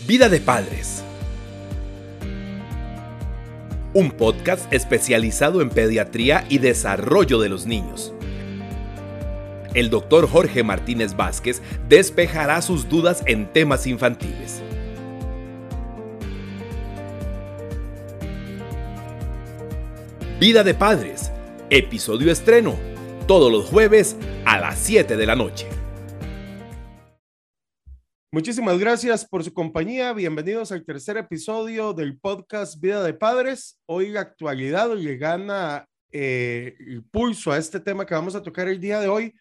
Vida de Padres. Un podcast especializado en pediatría y desarrollo de los niños. El doctor Jorge Martínez Vázquez despejará sus dudas en temas infantiles. Vida de Padres, episodio estreno, todos los jueves a las 7 de la noche. Muchísimas gracias por su compañía. Bienvenidos al tercer episodio del podcast Vida de Padres. Hoy la actualidad le gana eh, el pulso a este tema que vamos a tocar el día de hoy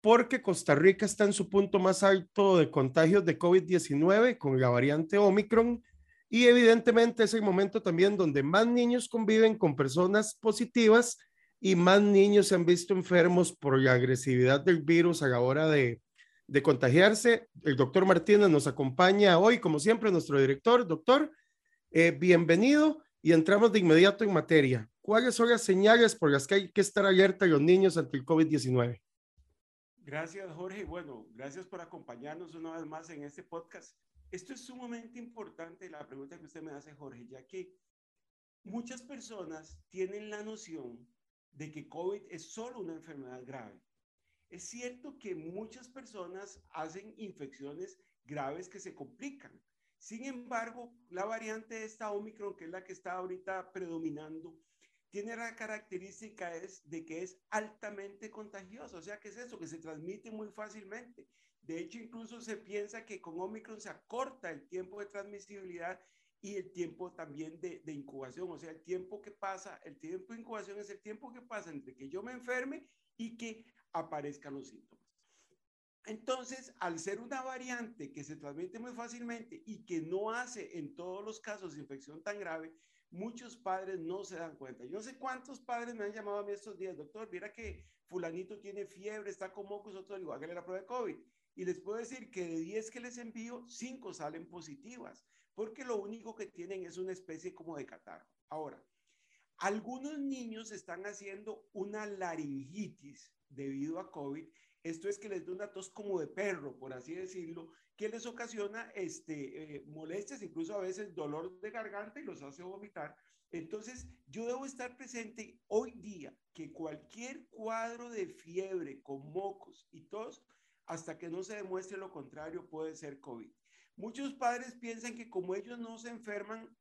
porque Costa Rica está en su punto más alto de contagios de COVID-19 con la variante Omicron y evidentemente es el momento también donde más niños conviven con personas positivas y más niños se han visto enfermos por la agresividad del virus a la hora de de contagiarse. El doctor Martínez nos acompaña hoy, como siempre, nuestro director. Doctor, eh, bienvenido y entramos de inmediato en materia. ¿Cuáles son las señales por las que hay que estar alerta los niños ante el COVID-19? Gracias, Jorge. Bueno, gracias por acompañarnos una vez más en este podcast. Esto es sumamente importante, la pregunta que usted me hace, Jorge, ya que muchas personas tienen la noción de que COVID es solo una enfermedad grave. Es cierto que muchas personas hacen infecciones graves que se complican. Sin embargo, la variante de esta Omicron, que es la que está ahorita predominando, tiene la característica es de que es altamente contagiosa. O sea, ¿qué es eso? Que se transmite muy fácilmente. De hecho, incluso se piensa que con Omicron se acorta el tiempo de transmisibilidad y el tiempo también de, incubación. O sea, el tiempo que pasa, el tiempo de incubación es el tiempo que pasa entre que yo me enferme y que aparezcan los síntomas. Entonces, al ser una variante que se transmite muy fácilmente y que no hace en todos los casos infección tan grave, muchos padres no se dan cuenta. Yo no sé cuántos padres me han llamado a mí estos días, doctor, mira que fulanito tiene fiebre, está con mocos, otro digo, hágale la prueba de COVID. Y les puedo decir que de 10 que les envío, 5 salen positivas, porque lo único que tienen es una especie como de catarro. Ahora, algunos niños están haciendo una laringitis debido a COVID. Esto es que les da una tos como de perro, por así decirlo, que les ocasiona este, eh, molestias, incluso a veces dolor de garganta y los hace vomitar. Entonces, yo debo estar presente hoy día que cualquier cuadro de fiebre con mocos y tos, hasta que no se demuestre lo contrario, puede ser COVID. Muchos padres piensan que como ellos no se enferman,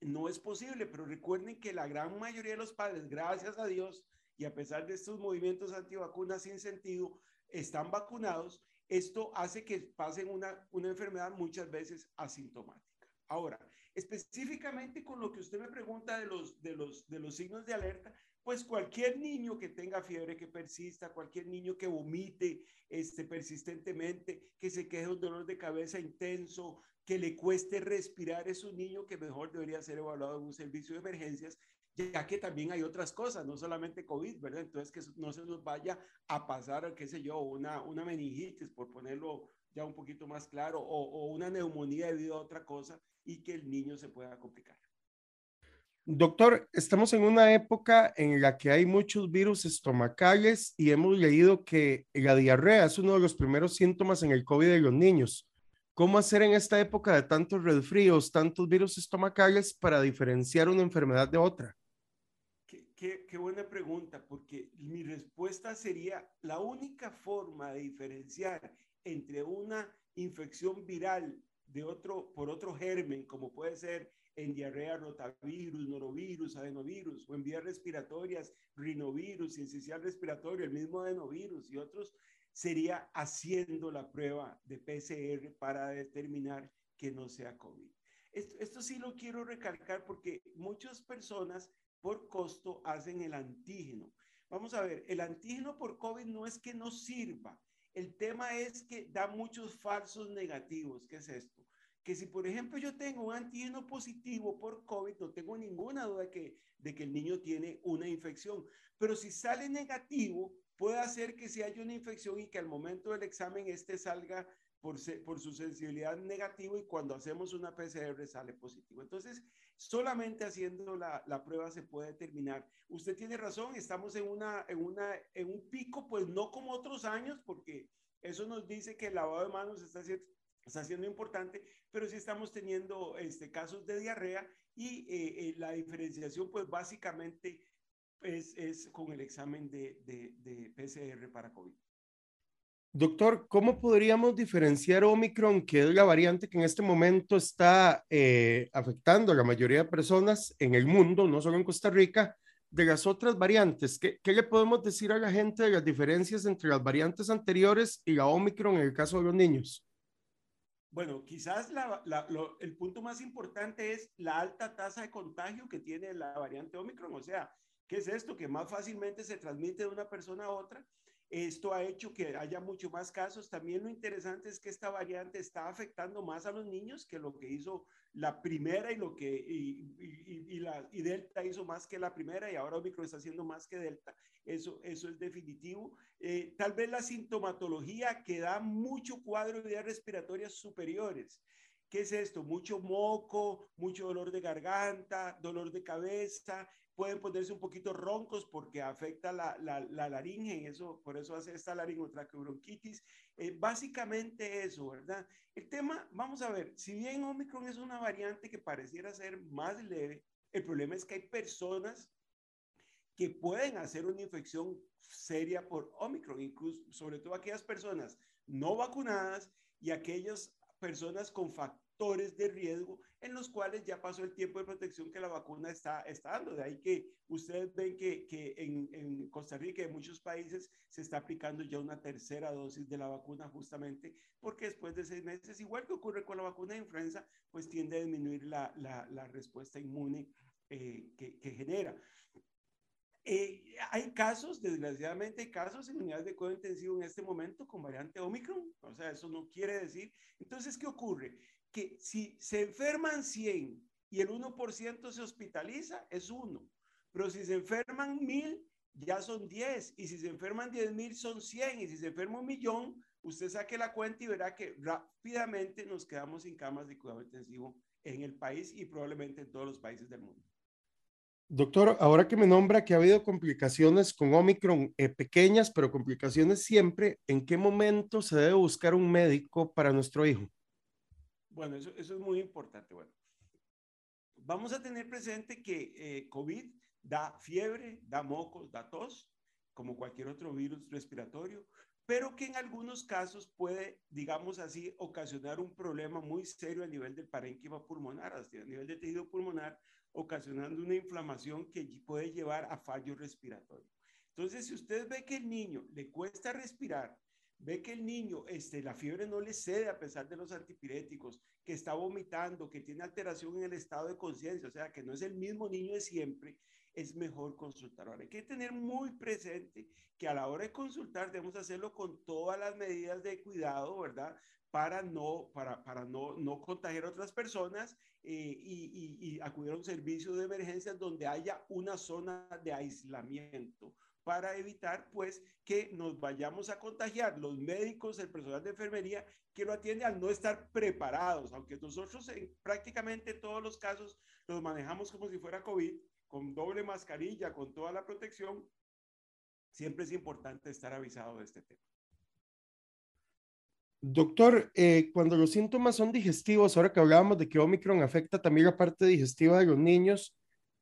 no es posible, pero recuerden que la gran mayoría de los padres, gracias a Dios, y a pesar de estos movimientos antivacunas sin sentido, están vacunados, esto hace que pasen una, una enfermedad muchas veces asintomática. Ahora, específicamente con lo que usted me pregunta de los, de los, de los signos de alerta, pues cualquier niño que tenga fiebre que persista, cualquier niño que vomite este, persistentemente, que se queje un dolor de cabeza intenso, que le cueste respirar, es un niño que mejor debería ser evaluado en un servicio de emergencias, ya que también hay otras cosas, no solamente COVID, ¿verdad? Entonces, que no se nos vaya a pasar, qué sé yo, una, una meningitis, por ponerlo ya un poquito más claro, o, o una neumonía debido a otra cosa y que el niño se pueda complicar. Doctor, estamos en una época en la que hay muchos virus estomacales y hemos leído que la diarrea es uno de los primeros síntomas en el COVID de los niños. ¿Cómo hacer en esta época de tantos resfríos, tantos virus estomacales para diferenciar una enfermedad de otra? Qué, qué, buena pregunta, porque mi respuesta sería, la única forma de diferenciar entre una infección viral de otro, por otro germen, como puede ser en diarrea rotavirus, norovirus, adenovirus, o en vías respiratorias, rinovirus, incisional respiratorio, el mismo adenovirus y otros, sería haciendo la prueba de PCR para determinar que no sea COVID. Esto, esto sí lo quiero recalcar porque muchas personas por costo hacen el antígeno. Vamos a ver, el antígeno por COVID no es que no sirva. El tema es que da muchos falsos negativos. ¿Qué es esto? Que si, por ejemplo, yo tengo un antígeno positivo por COVID, no tengo ninguna duda de que, de que el niño tiene una infección. Pero si sale negativo, puede hacer que si haya una infección y que al momento del examen este salga por, por su sensibilidad negativo y cuando hacemos una PCR sale positivo. Entonces, solamente haciendo la, la, prueba se puede determinar. Usted tiene razón, estamos en, una, en, una, en un pico, pues no como otros años, porque eso nos dice que el lavado de manos está está siendo importante, pero sí estamos teniendo este, casos de diarrea y eh, eh, la diferenciación pues básicamente es, es con el examen de, de, de PCR para COVID. Doctor, ¿cómo podríamos diferenciar Omicron, que es la variante que en este momento está eh, afectando a la mayoría de personas en el mundo, no solo en Costa Rica, de las otras variantes? ¿Qué, ¿Qué, le podemos decir a la gente de las diferencias entre las variantes anteriores y la Omicron en el caso de los niños? Bueno, quizás el punto más importante es la alta tasa de contagio que tiene la variante Omicron. O sea, ¿qué es esto? Que más fácilmente se transmite de una persona a otra esto ha hecho que haya mucho más casos. También lo interesante es que esta variante está afectando más a los niños que lo que hizo la primera y lo que y, la, y Delta hizo más que la primera y ahora Omicron está haciendo más que Delta. Eso, eso es definitivo. Eh, tal vez la sintomatología que da mucho cuadro de vías respiratorias superiores. ¿Qué es esto? Mucho moco, mucho dolor de garganta, dolor de cabeza, pueden ponerse un poquito roncos porque afecta la, la, la laringe y eso, por eso hace esta laringotraqueobronquitis. Eh, básicamente eso, ¿verdad? El tema, vamos a ver, si bien Omicron es una variante que pareciera ser más leve, el problema es que hay personas que pueden hacer una infección seria por Omicron, incluso sobre todo aquellas personas no vacunadas y aquellas personas con factores de riesgo en los cuales ya pasó el tiempo de protección que la vacuna está, está dando. De ahí que ustedes ven que, que en, en, Costa Rica y en muchos países se está aplicando ya una tercera dosis de la vacuna justamente porque después de seis meses, igual que ocurre con la vacuna de influenza, pues tiende a disminuir la, la, la respuesta inmune eh, que, que, genera. Eh, hay casos, desgraciadamente, hay casos en unidades de cuidado intensivo en este momento con variante Omicron. O sea, eso no quiere decir. Entonces, ¿qué ocurre? Que si se enferman 100 y el 1% se hospitaliza, es uno. Pero si se enferman 1000, ya son 10. Y si se enferman 10 mil, son 100. Y si se enferma un millón, usted saque la cuenta y verá que rápidamente nos quedamos sin camas de cuidado intensivo en el país y probablemente en todos los países del mundo. Doctor, ahora que me nombra que ha habido complicaciones con Omicron, eh, pequeñas, pero complicaciones siempre, ¿en qué momento se debe buscar un médico para nuestro hijo? Bueno, eso, es muy importante. Bueno, vamos a tener presente que eh, COVID da fiebre, da mocos, da tos, como cualquier otro virus respiratorio, pero que en algunos casos puede, digamos así, ocasionar un problema muy serio a nivel del parénquima pulmonar, a nivel de tejido pulmonar, ocasionando una inflamación que puede llevar a fallo respiratorio. Entonces, si usted ve que el niño le cuesta respirar, ve que el niño, este, la fiebre no le cede a pesar de los antipiréticos, que está vomitando, que tiene alteración en el estado de conciencia, o sea, que no es el mismo niño de siempre, es mejor consultar. Ahora, hay que tener muy presente que a la hora de consultar debemos hacerlo con todas las medidas de cuidado, ¿verdad? Para no, para, para no, no contagiar a otras personas eh, y, y, y acudir a un servicio de emergencias donde haya una zona de aislamiento para evitar pues que nos vayamos a contagiar los médicos, el personal de enfermería que lo atiende al no estar preparados, aunque nosotros en prácticamente todos los casos los manejamos como si fuera COVID, con doble mascarilla, con toda la protección, siempre es importante estar avisado de este tema. Doctor, eh, cuando los síntomas son digestivos, ahora que hablábamos de que Omicron afecta también la parte digestiva de los niños,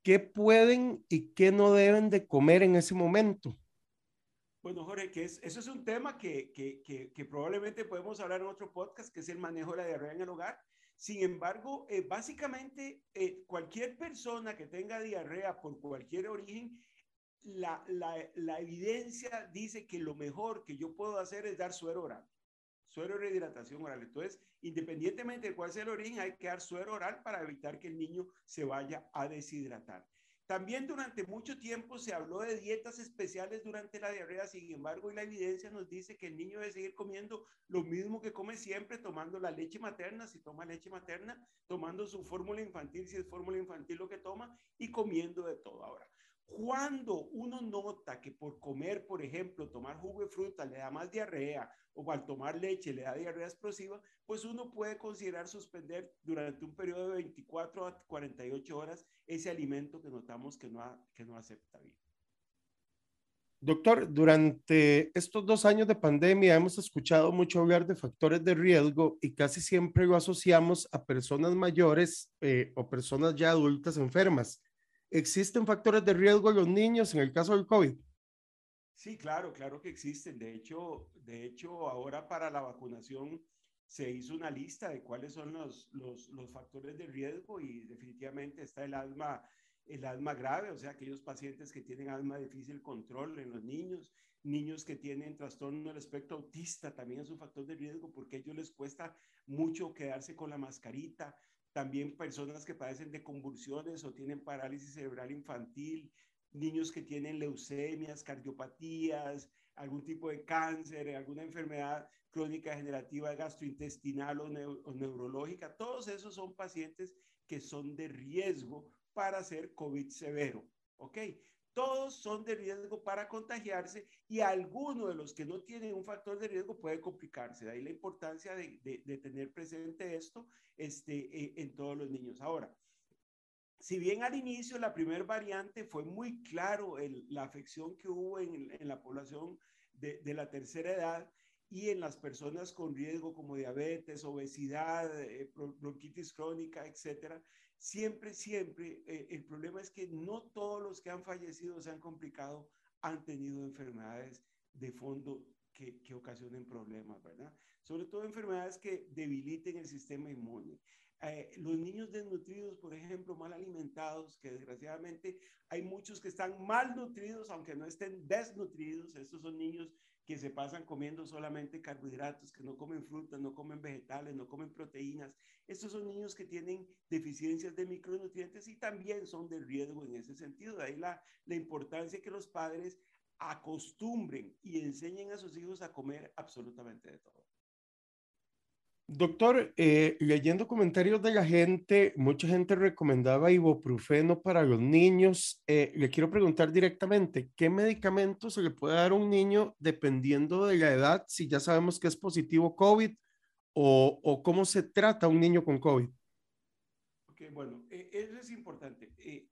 ¿qué pueden y qué no deben de comer en ese momento? Bueno, Jorge, que es, eso es un tema que, probablemente podemos hablar en otro podcast, que es el manejo de la diarrea en el hogar. Sin embargo, eh, básicamente, eh, cualquier persona que tenga diarrea por cualquier origen, la, la, la, evidencia dice que lo mejor que yo puedo hacer es dar suero oral suero de hidratación oral. Entonces, independientemente de cuál sea el origen, hay que dar suero oral para evitar que el niño se vaya a deshidratar. También durante mucho tiempo se habló de dietas especiales durante la diarrea, sin embargo, y la evidencia nos dice que el niño debe seguir comiendo lo mismo que come siempre, tomando la leche materna, si toma leche materna, tomando su fórmula infantil, si es fórmula infantil lo que toma, y comiendo de todo. Ahora, cuando uno nota que por comer, por ejemplo, tomar jugo de fruta le da más diarrea o al tomar leche le da diarrea explosiva, pues uno puede considerar suspender durante un periodo de 24 a 48 horas ese alimento que notamos que no, que no acepta bien. Doctor, durante estos dos años de pandemia hemos escuchado mucho hablar de factores de riesgo y casi siempre lo asociamos a personas mayores eh, o personas ya adultas enfermas. ¿Existen factores de riesgo en los niños en el caso del COVID? Sí, claro, claro que existen. De hecho, de hecho, ahora para la vacunación se hizo una lista de cuáles son los, los, factores de riesgo y definitivamente está el asma, el asma grave, o sea, aquellos pacientes que tienen asma difícil control en los niños, niños que tienen trastorno del espectro autista también es un factor de riesgo porque a ellos les cuesta mucho quedarse con la mascarita. También personas que padecen de convulsiones o tienen parálisis cerebral infantil, niños que tienen leucemias, cardiopatías, algún tipo de cáncer, alguna enfermedad crónica degenerativa gastrointestinal o, neurológica, todos esos son pacientes que son de riesgo para hacer COVID severo, ¿ok? Todos son de riesgo para contagiarse y alguno de los que no tienen un factor de riesgo puede complicarse. De ahí la importancia de, tener presente esto este, eh, en todos los niños. Ahora, si bien al inicio la primera variante fue muy claro la afección que hubo en, la población de, la tercera edad y en las personas con riesgo como diabetes, obesidad, eh, bronquitis crónica, etcétera, siempre, siempre eh, el problema es que no todos los que han fallecido, se han complicado, han tenido enfermedades de fondo que, que ocasionen problemas, ¿verdad? Sobre todo enfermedades que debiliten el sistema inmune. Eh, los niños desnutridos, por ejemplo, mal alimentados, que desgraciadamente hay muchos que están mal nutridos, aunque no estén desnutridos. Estos son niños que se pasan comiendo solamente carbohidratos, que no comen frutas, no comen vegetales, no comen proteínas. Estos son niños que tienen deficiencias de micronutrientes y también son de riesgo en ese sentido. De ahí la, la importancia que los padres acostumbren y enseñen a sus hijos a comer absolutamente de todo. Doctor, eh, leyendo comentarios de la gente, mucha gente recomendaba ibuprofeno para los niños. Eh, le quiero preguntar directamente, ¿qué medicamento se le puede dar a un niño dependiendo de la edad, si ya sabemos que es positivo COVID o, cómo se trata un niño con COVID? Ok, bueno, eh, eso es importante. Eh,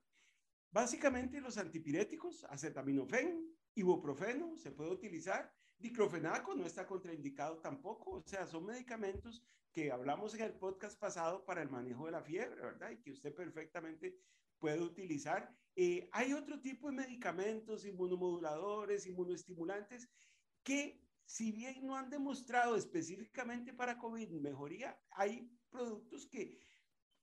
básicamente los antipiréticos, acetaminofén, ibuprofeno, se puede utilizar Diclofenaco no está contraindicado tampoco, o sea, son medicamentos que hablamos en el podcast pasado para el manejo de la fiebre, ¿verdad? Y que usted perfectamente puede utilizar. Eh, hay otro tipo de medicamentos, inmunomoduladores, inmunoestimulantes, que si bien no han demostrado específicamente para COVID mejoría, hay productos que,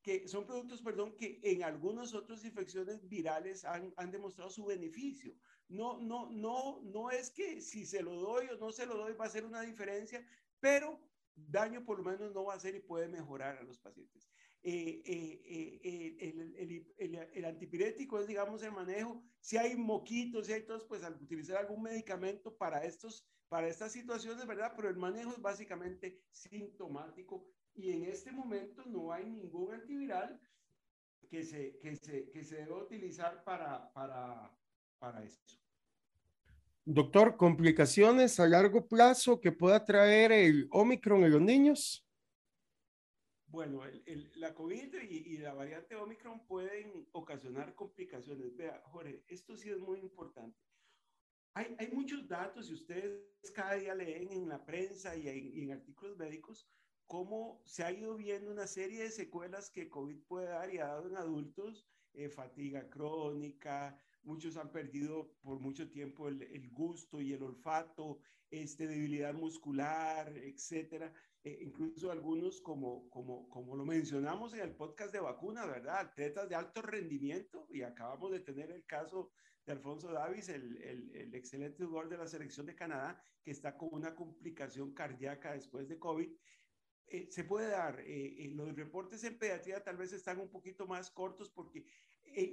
que son productos, perdón, que en algunas otras infecciones virales han, han demostrado su beneficio no, no, no, no es que si se lo doy o no se lo doy va a ser una diferencia, pero daño por lo menos no va a hacer y puede mejorar a los pacientes. Eh, eh, eh, el, el, el, el, antipirético es, digamos, el manejo. Si hay moquitos, si hay todos, pues al utilizar algún medicamento para, estos, para estas situaciones, ¿verdad? Pero el manejo es básicamente sintomático y en este momento no hay ningún antiviral que se, que se, que se deba utilizar para, para, para eso. Doctor, ¿complicaciones a largo plazo que pueda traer el Omicron en los niños? Bueno, la COVID y, la variante Omicron pueden ocasionar complicaciones. Vea, Jorge, esto sí es muy importante. Hay, hay muchos datos y ustedes cada día leen en la prensa y en, y en artículos médicos cómo se ha ido viendo una serie de secuelas que COVID puede dar y ha dado en adultos, eh, fatiga crónica, muchos han perdido por mucho tiempo el, el gusto y el olfato, este, debilidad muscular, etcétera. Eh, incluso algunos, como, como, como lo mencionamos en el podcast de vacuna, ¿verdad? Atletas de alto rendimiento, y acabamos de tener el caso de Alfonso Davis, el, el, el excelente jugador de la selección de Canadá, que está con una complicación cardíaca después de COVID. Eh, se puede dar, eh, eh, los reportes en pediatría tal vez están un poquito más cortos porque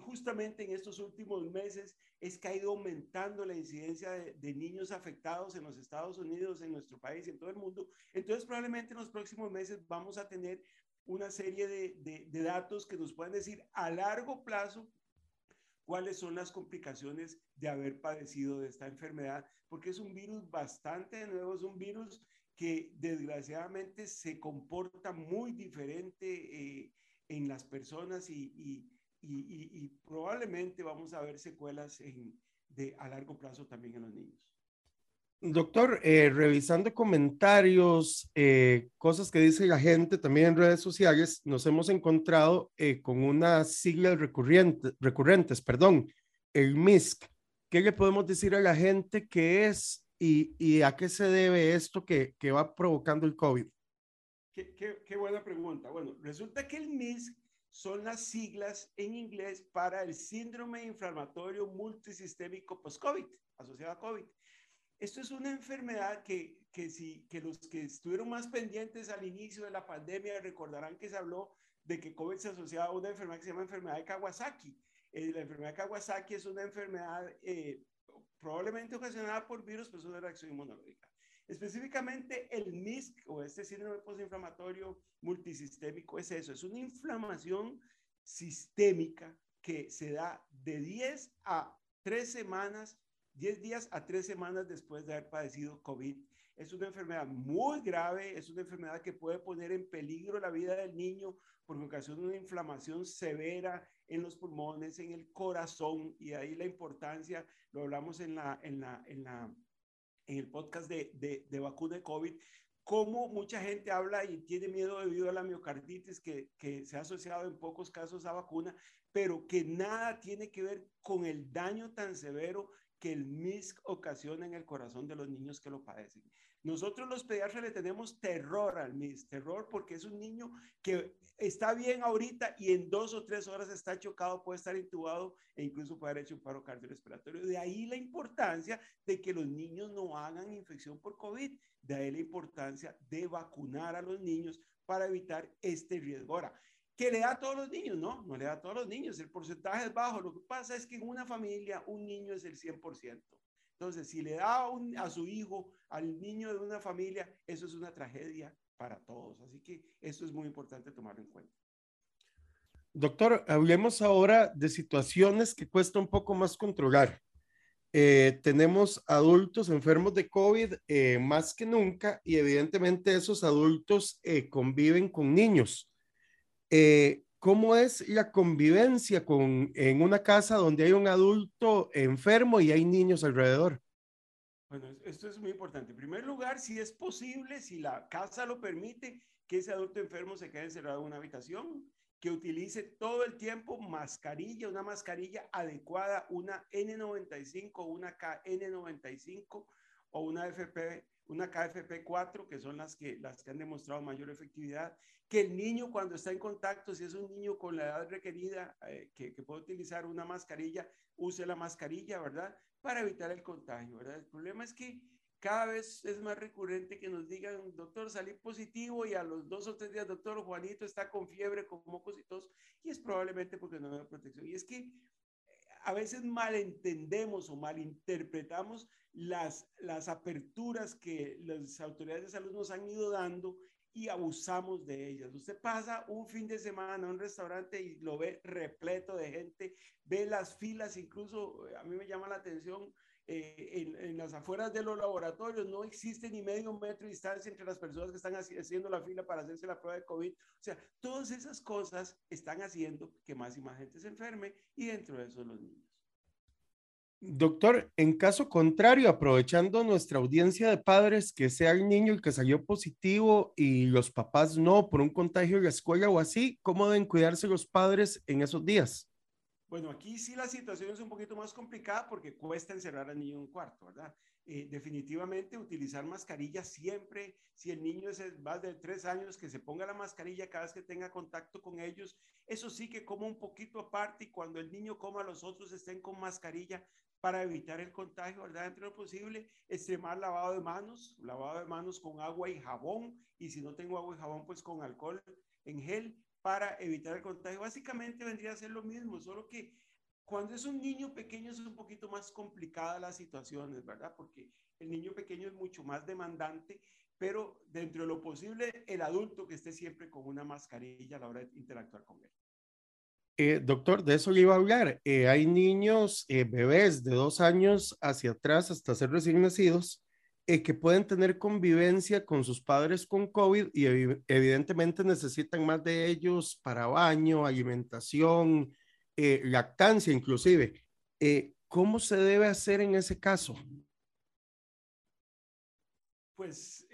justamente en estos últimos meses es que ha ido aumentando la incidencia de, de, niños afectados en los Estados Unidos, en nuestro país y en todo el mundo. Entonces, probablemente en los próximos meses vamos a tener una serie de, de, de datos que nos pueden decir a largo plazo cuáles son las complicaciones de haber padecido de esta enfermedad, porque es un virus bastante nuevo, es un virus que desgraciadamente se comporta muy diferente eh, en las personas y, y y, y, y, probablemente vamos a ver secuelas en, de a largo plazo también en los niños. Doctor, eh, revisando comentarios, eh, cosas que dice la gente también en redes sociales, nos hemos encontrado eh, con unas siglas recurrentes, recurrentes, perdón, el MISC. ¿Qué le podemos decir a la gente que es y, y a qué se debe esto que, que va provocando el COVID? Qué, qué, qué, buena pregunta. Bueno, resulta que el MISC son las siglas en inglés para el síndrome inflamatorio multisistémico post-COVID, asociado a COVID. Esto es una enfermedad que, que, si, que los que estuvieron más pendientes al inicio de la pandemia recordarán que se habló de que COVID se asociaba a una enfermedad que se llama enfermedad de Kawasaki. Eh, la enfermedad de Kawasaki es una enfermedad eh, probablemente ocasionada por virus, pero es una reacción inmunológica. Específicamente el MISC o este síndrome postinflamatorio multisistémico es eso, es una inflamación sistémica que se da de 10 a 3 semanas 10 días a 3 semanas después de haber padecido COVID. Es una enfermedad muy grave, es una enfermedad que puede poner en peligro la vida del niño porque ocasiona una inflamación severa en los pulmones, en el corazón, y ahí la importancia, lo hablamos en, la, en, la, en, la, en el podcast de, de, vacuna de COVID, cómo mucha gente habla y tiene miedo debido a la miocarditis que, que, se ha asociado en pocos casos a vacuna, pero que nada tiene que ver con el daño tan severo que el MISC ocasiona en el corazón de los niños que lo padecen. Nosotros los pediatras le tenemos terror al MISC, terror porque es un niño que está bien ahorita y en dos o tres horas está chocado, puede estar intubado e incluso puede haber hecho un paro cardiorrespiratorio. De ahí la importancia de que los niños no hagan infección por COVID, de ahí la importancia de vacunar a los niños para evitar este riesgo. Ahora, que le da a todos los niños, no, no le da a todos los niños, el porcentaje es bajo, lo que pasa es que en una familia un niño es el 100%. Entonces, si le da a, su hijo, al niño de una familia, eso es una tragedia para todos. Así que eso es muy importante tomarlo en cuenta. Doctor, hablemos ahora de situaciones que cuesta un poco más controlar. Eh, tenemos adultos enfermos de COVID eh, más que nunca y evidentemente esos adultos eh, conviven con niños. Eh, ¿cómo es la convivencia con, en una casa donde hay un adulto enfermo y hay niños alrededor? Bueno, esto es muy importante. En primer lugar, si es posible, si la casa lo permite, que ese adulto enfermo se quede encerrado en una habitación, que utilice todo el tiempo mascarilla, una mascarilla adecuada, una N95, una KN95 o una FP, una KFP4, que son las que, las que han demostrado mayor efectividad, que el niño cuando está en contacto, si es un niño con la edad requerida, eh, que, que, puede utilizar una mascarilla, use la mascarilla, ¿verdad? Para evitar el contagio, ¿verdad? El problema es que cada vez es más recurrente que nos digan, doctor, salí positivo y a los dos o tres días, doctor, Juanito está con fiebre, con mocos y tos, y es probablemente porque no hay protección. Y es que a veces malentendemos o malinterpretamos las, las aperturas que las autoridades de salud nos han ido dando y abusamos de ellas. Usted pasa un fin de semana a un restaurante y lo ve repleto de gente, ve las filas, incluso a mí me llama la atención, eh, en, en, las afueras de los laboratorios no existe ni medio metro de distancia entre las personas que están haciendo la fila para hacerse la prueba de COVID. O sea, todas esas cosas están haciendo que más y más gente se enferme y dentro de eso los niños. Doctor, en caso contrario, aprovechando nuestra audiencia de padres, que sea el niño el que salió positivo y los papás no por un contagio en la escuela o así, ¿cómo deben cuidarse los padres en esos días? Bueno, aquí sí la situación es un poquito más complicada porque cuesta encerrar al niño en un cuarto, ¿verdad? Eh, definitivamente utilizar mascarilla siempre, si el niño es más de tres años, que se ponga la mascarilla cada vez que tenga contacto con ellos. Eso sí que coma un poquito aparte y cuando el niño coma los otros estén con mascarilla para evitar el contagio, ¿verdad? Dentro de lo posible, extremar lavado de manos, lavado de manos con agua y jabón, y si no tengo agua y jabón, pues con alcohol en gel para evitar el contagio. Básicamente vendría a ser lo mismo, solo que cuando es un niño pequeño es un poquito más complicada las situaciones, ¿verdad? Porque el niño pequeño es mucho más demandante, pero dentro de lo posible, el adulto que esté siempre con una mascarilla a la hora de interactuar con él. Eh, doctor, de eso le iba a hablar. Eh, hay niños, eh, bebés de dos años hacia atrás hasta ser recién nacidos, eh, que pueden tener convivencia con sus padres con COVID y ev evidentemente necesitan más de ellos para baño, alimentación, eh, lactancia inclusive. Eh, ¿Cómo se debe hacer en ese caso? Pues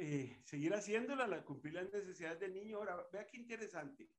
seguir haciéndola, cumplir las necesidades del niño. Ahora, vea qué interesante.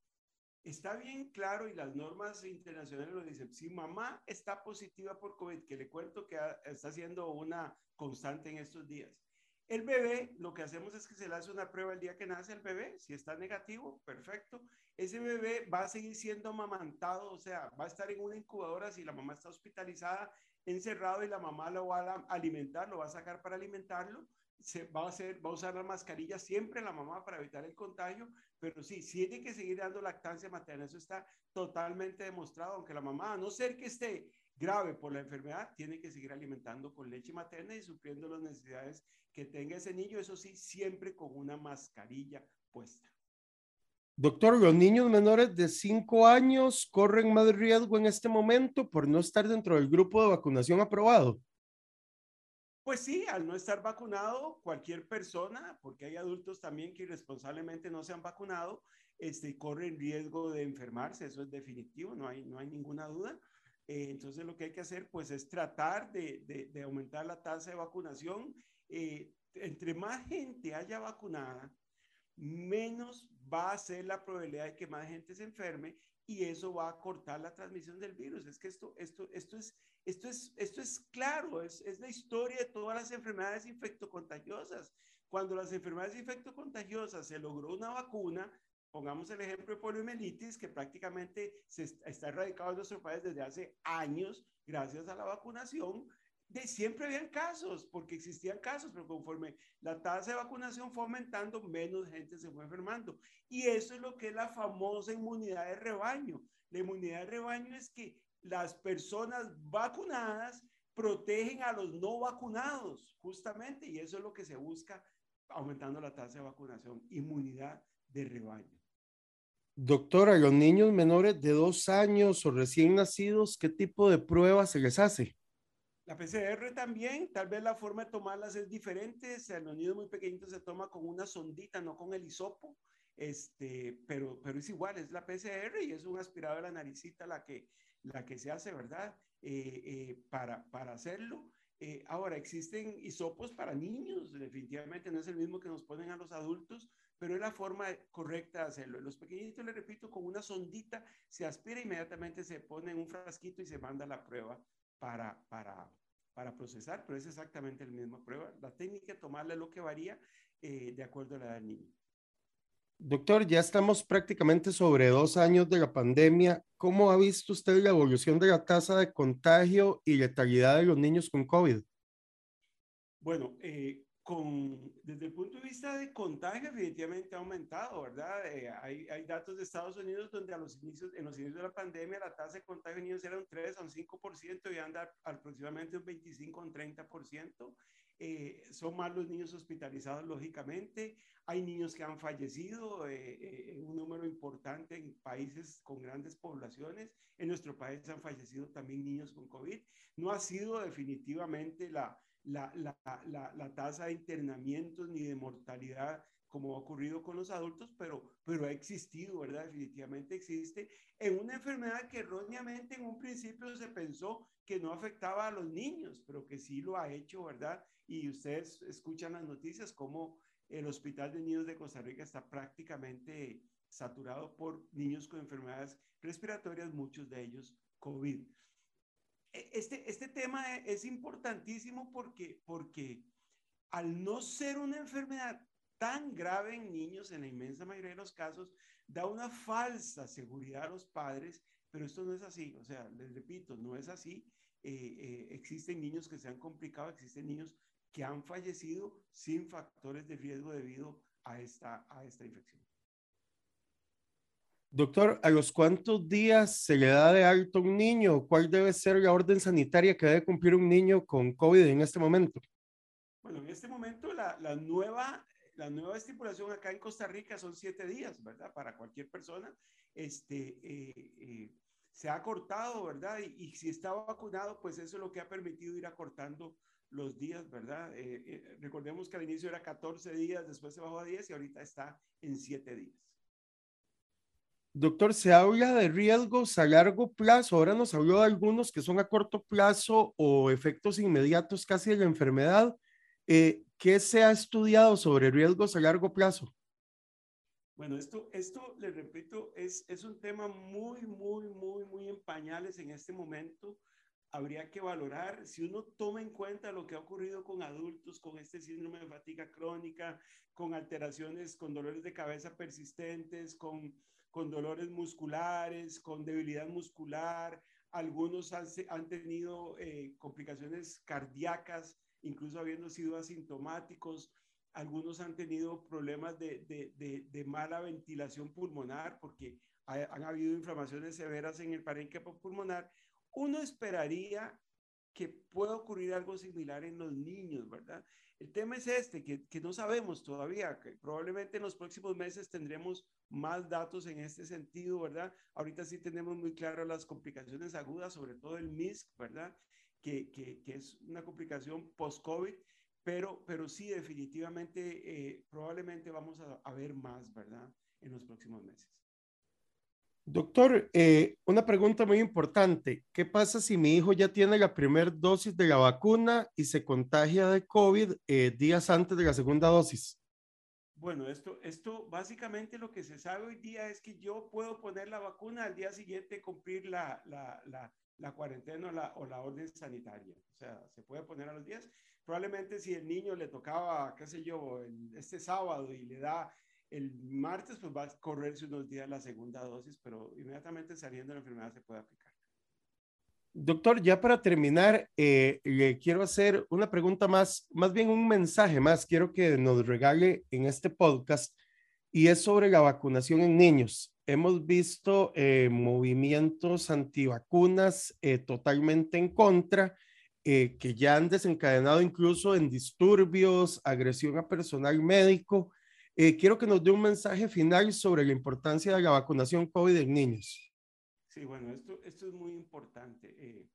Está bien claro y las normas internacionales lo dicen. Si mamá está positiva por COVID, que le cuento que está haciendo una constante en estos días, el bebé, lo que hacemos es que se le hace una prueba el día que nace el bebé. Si está negativo, perfecto. Ese bebé va a seguir siendo amamantado, o sea, va a estar en una incubadora si la mamá está hospitalizada, encerrado y la mamá lo va a alimentar, lo va a sacar para alimentarlo. Se va a hacer, va a usar la mascarilla siempre la mamá para evitar el contagio, pero sí, tiene que seguir dando lactancia materna. Eso está totalmente demostrado, aunque la mamá, a no ser que esté grave por la enfermedad, tiene que seguir alimentando con leche materna y supliendo las necesidades que tenga ese niño, eso sí, siempre con una mascarilla puesta. Doctor, los niños menores de 5 años corren más riesgo en este momento por no estar dentro del grupo de vacunación aprobado. Pues sí, al no estar vacunado, cualquier persona, porque hay adultos también que irresponsablemente no se han vacunado, este, corren riesgo de enfermarse, eso es definitivo, no hay, no hay ninguna duda. Eh, entonces lo que hay que hacer pues es tratar de, de aumentar la tasa de vacunación eh, entre más gente haya vacunada, menos va a ser la probabilidad de que más gente se enferme y eso va a cortar la transmisión del virus. Es que esto, esto, esto, es, esto, es, esto es claro, es, es la historia de todas las enfermedades infectocontagiosas. Cuando las enfermedades infectocontagiosas se logró una vacuna, pongamos el ejemplo de poliomielitis, que prácticamente se está erradicado en nuestro país desde hace años gracias a la vacunación, de siempre habían casos, porque existían casos, pero conforme la tasa de vacunación fue aumentando, menos gente se fue enfermando. Y eso es lo que es la famosa inmunidad de rebaño. La inmunidad de rebaño es que las personas vacunadas protegen a los no vacunados, justamente, y eso es lo que se busca aumentando la tasa de vacunación, inmunidad de rebaño. Doctora, los niños menores de dos años o recién nacidos, ¿qué tipo de pruebas se les hace? La PCR también, tal vez la forma de tomarlas es diferente. O en los muy pequeñitos se toma con una sondita, no con el hisopo. Este, pero, pero es igual, es la PCR y es un aspirado de la naricita la que, la que se hace, ¿verdad? Eh, eh, para, para hacerlo. Eh, ahora, existen hisopos para niños, definitivamente no es el mismo que nos ponen a los adultos, pero es la forma correcta de hacerlo. Los pequeñitos, le repito, con una sondita se aspira inmediatamente, se pone en un frasquito y se manda la prueba para, para, para procesar, pero es exactamente la misma prueba. La técnica, tomarle lo que varía eh, de acuerdo a la edad del niño. Doctor, ya estamos prácticamente sobre dos años de la pandemia. ¿Cómo ha visto usted la evolución de la tasa de contagio y letalidad de los niños con COVID? Bueno, eh, con, desde el punto de vista de contagio, definitivamente ha aumentado, ¿verdad? Eh, hay, hay, datos de Estados Unidos donde a los inicios, en los inicios de la pandemia la tasa de contagio de niños era un 3 a un 5% y anda aproximadamente un 25 a un 30%. Eh, son más los niños hospitalizados, lógicamente. Hay niños que han fallecido, eh, un número importante en países con grandes poblaciones. En nuestro país han fallecido también niños con COVID. No ha sido definitivamente la, la, la, la, tasa de internamientos ni de mortalidad como ha ocurrido con los adultos, pero, pero ha existido, ¿verdad? Definitivamente existe en una enfermedad que erróneamente en un principio se pensó que no afectaba a los niños, pero que sí lo ha hecho, ¿verdad? Y ustedes escuchan las noticias como el Hospital de Niños de Costa Rica está prácticamente saturado por niños con enfermedades respiratorias, muchos de ellos COVID. E, este, este tema es importantísimo porque, porque al no ser una enfermedad tan grave en niños, en la inmensa mayoría de los casos, da una falsa seguridad a los padres, pero esto no es así. O sea, les repito, no es así. Eh, eh, existen niños que se han complicado, existen niños que han fallecido sin factores de riesgo debido a esta, a esta infección. Doctor, ¿a los cuántos días se le da de alto a un niño? ¿Cuál debe ser la orden sanitaria que debe cumplir un niño con COVID en este momento? Bueno, en este momento la, nueva, la nueva estipulación acá en Costa Rica son siete días, ¿verdad? Para cualquier persona. Este, eh, eh, se ha cortado, ¿verdad? Y, si está vacunado, pues eso es lo que ha permitido ir acortando los días, ¿verdad? Eh, recordemos que al inicio era 14 días, después se bajó a 10 y ahorita está en siete días. Doctor, se habla de riesgos a largo plazo. Ahora nos habló de algunos que son a corto plazo o efectos inmediatos casi de la enfermedad. Eh, ¿Qué se ha estudiado sobre riesgos a largo plazo? Bueno, esto, esto le repito, es, es un tema muy, muy, muy, muy en pañales en este momento. Habría que valorar si uno toma en cuenta lo que ha ocurrido con adultos con este síndrome de fatiga crónica, con alteraciones, con dolores de cabeza persistentes, con con dolores musculares, con debilidad muscular, algunos han, tenido eh, complicaciones cardíacas, incluso habiendo sido asintomáticos, algunos han tenido problemas de, mala ventilación pulmonar porque han habido inflamaciones severas en el parénquima pulmonar. Uno esperaría que pueda ocurrir algo similar en los niños, ¿verdad? El tema es este, que, que, no sabemos todavía, que probablemente en los próximos meses tendremos más datos en este sentido, ¿verdad? Ahorita sí tenemos muy claro las complicaciones agudas, sobre todo el MISC, ¿verdad? Que, que, que es una complicación post-COVID, pero, pero sí, definitivamente, eh, probablemente vamos a, a ver más, ¿verdad? En los próximos meses. Doctor, eh, una pregunta muy importante. ¿Qué pasa si mi hijo ya tiene la primera dosis de la vacuna y se contagia de COVID eh, días antes de la segunda dosis? Bueno, esto, esto básicamente lo que se sabe hoy día es que yo puedo poner la vacuna al día siguiente cumplir la, la, la, cuarentena o la, o la orden sanitaria. O sea, se puede poner a los días. Probablemente si el niño le tocaba, qué sé yo, este sábado y le da el martes pues va a correrse unos días la segunda dosis, pero inmediatamente saliendo de la enfermedad se puede aplicar. Doctor, ya para terminar, eh, le quiero hacer una pregunta más, más bien un mensaje más, quiero que nos regale en este podcast y es sobre la vacunación en niños. Hemos visto eh, movimientos antivacunas eh, totalmente en contra, que ya han desencadenado incluso en disturbios, agresión a personal médico eh, quiero que nos dé un mensaje final sobre la importancia de la vacunación COVID en niños. Sí, bueno, esto, esto es muy importante. Eh,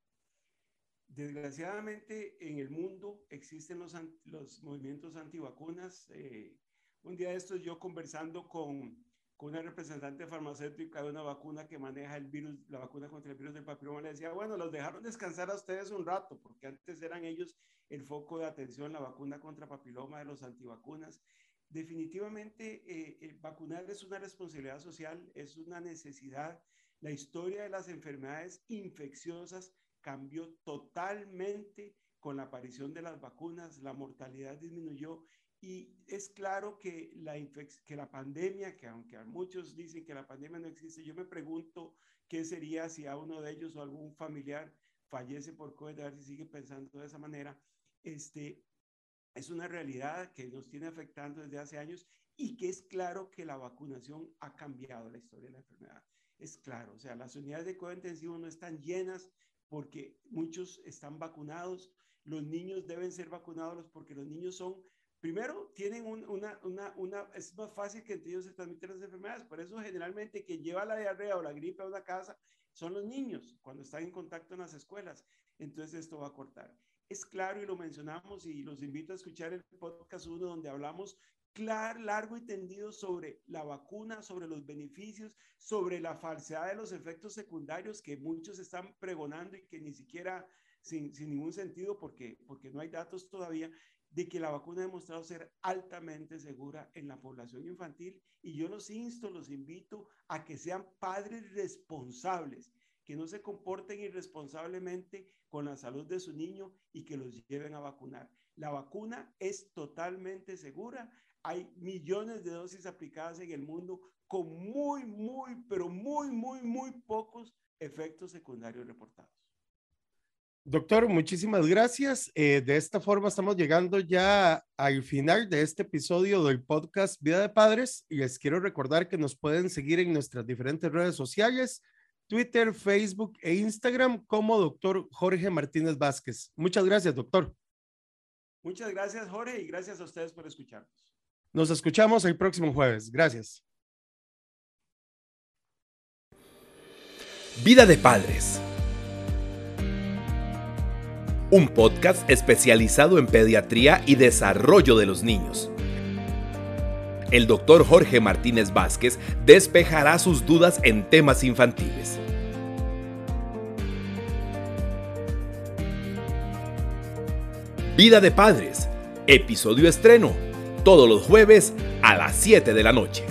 desgraciadamente en el mundo existen los, los movimientos antivacunas. Eh, un día de estos yo conversando con, con una representante farmacéutica de una vacuna que maneja el virus, la vacuna contra el virus del papiloma, le decía, bueno, los dejaron descansar a ustedes un rato, porque antes eran ellos el foco de atención, la vacuna contra papiloma de los antivacunas definitivamente eh, vacunar es una responsabilidad social, es una necesidad. La historia de las enfermedades infecciosas cambió totalmente con la aparición de las vacunas, la mortalidad disminuyó y es claro que la, pandemia, que aunque muchos dicen que la pandemia no existe, yo me pregunto qué sería si a uno de ellos o algún familiar fallece por COVID, a ver si sigue pensando de esa manera. Este, es una realidad que nos tiene afectando desde hace años y que es claro que la vacunación ha cambiado la historia de la enfermedad. Es claro, o sea, las unidades de cuidado intensivo no están llenas porque muchos están vacunados. Los niños deben ser vacunados porque los niños son, primero, tienen una, una, una, es más fácil que entre ellos se transmiten las enfermedades. Por eso generalmente quien lleva la diarrea o la gripe a una casa son los niños cuando están en contacto en las escuelas. Entonces esto va a cortar es claro y lo mencionamos y los invito a escuchar el podcast 1 donde hablamos claro, largo y tendido sobre la vacuna, sobre los beneficios, sobre la falsedad de los efectos secundarios que muchos están pregonando y que ni siquiera sin, sin ningún sentido porque, porque no hay datos todavía de que la vacuna ha demostrado ser altamente segura en la población infantil. Y yo los insto, los invito a que sean padres responsables que no se comporten irresponsablemente con la salud de su niño y que los lleven a vacunar. La vacuna es totalmente segura. Hay millones de dosis aplicadas en el mundo con muy, muy, pero muy, muy, muy pocos efectos secundarios reportados. Doctor, muchísimas gracias. Eh, de esta forma estamos llegando ya al final de este episodio del podcast Vida de Padres y les quiero recordar que nos pueden seguir en nuestras diferentes redes sociales Twitter, Facebook e Instagram como doctor Jorge Martínez Vázquez. Muchas gracias, doctor. Muchas gracias, Jorge, y gracias a ustedes por escucharnos. Nos escuchamos el próximo jueves. Gracias. Vida de Padres. Un podcast especializado en pediatría y desarrollo de los niños el doctor Jorge Martínez Vázquez despejará sus dudas en temas infantiles. Vida de Padres, episodio estreno, todos los jueves a las 7 de la noche.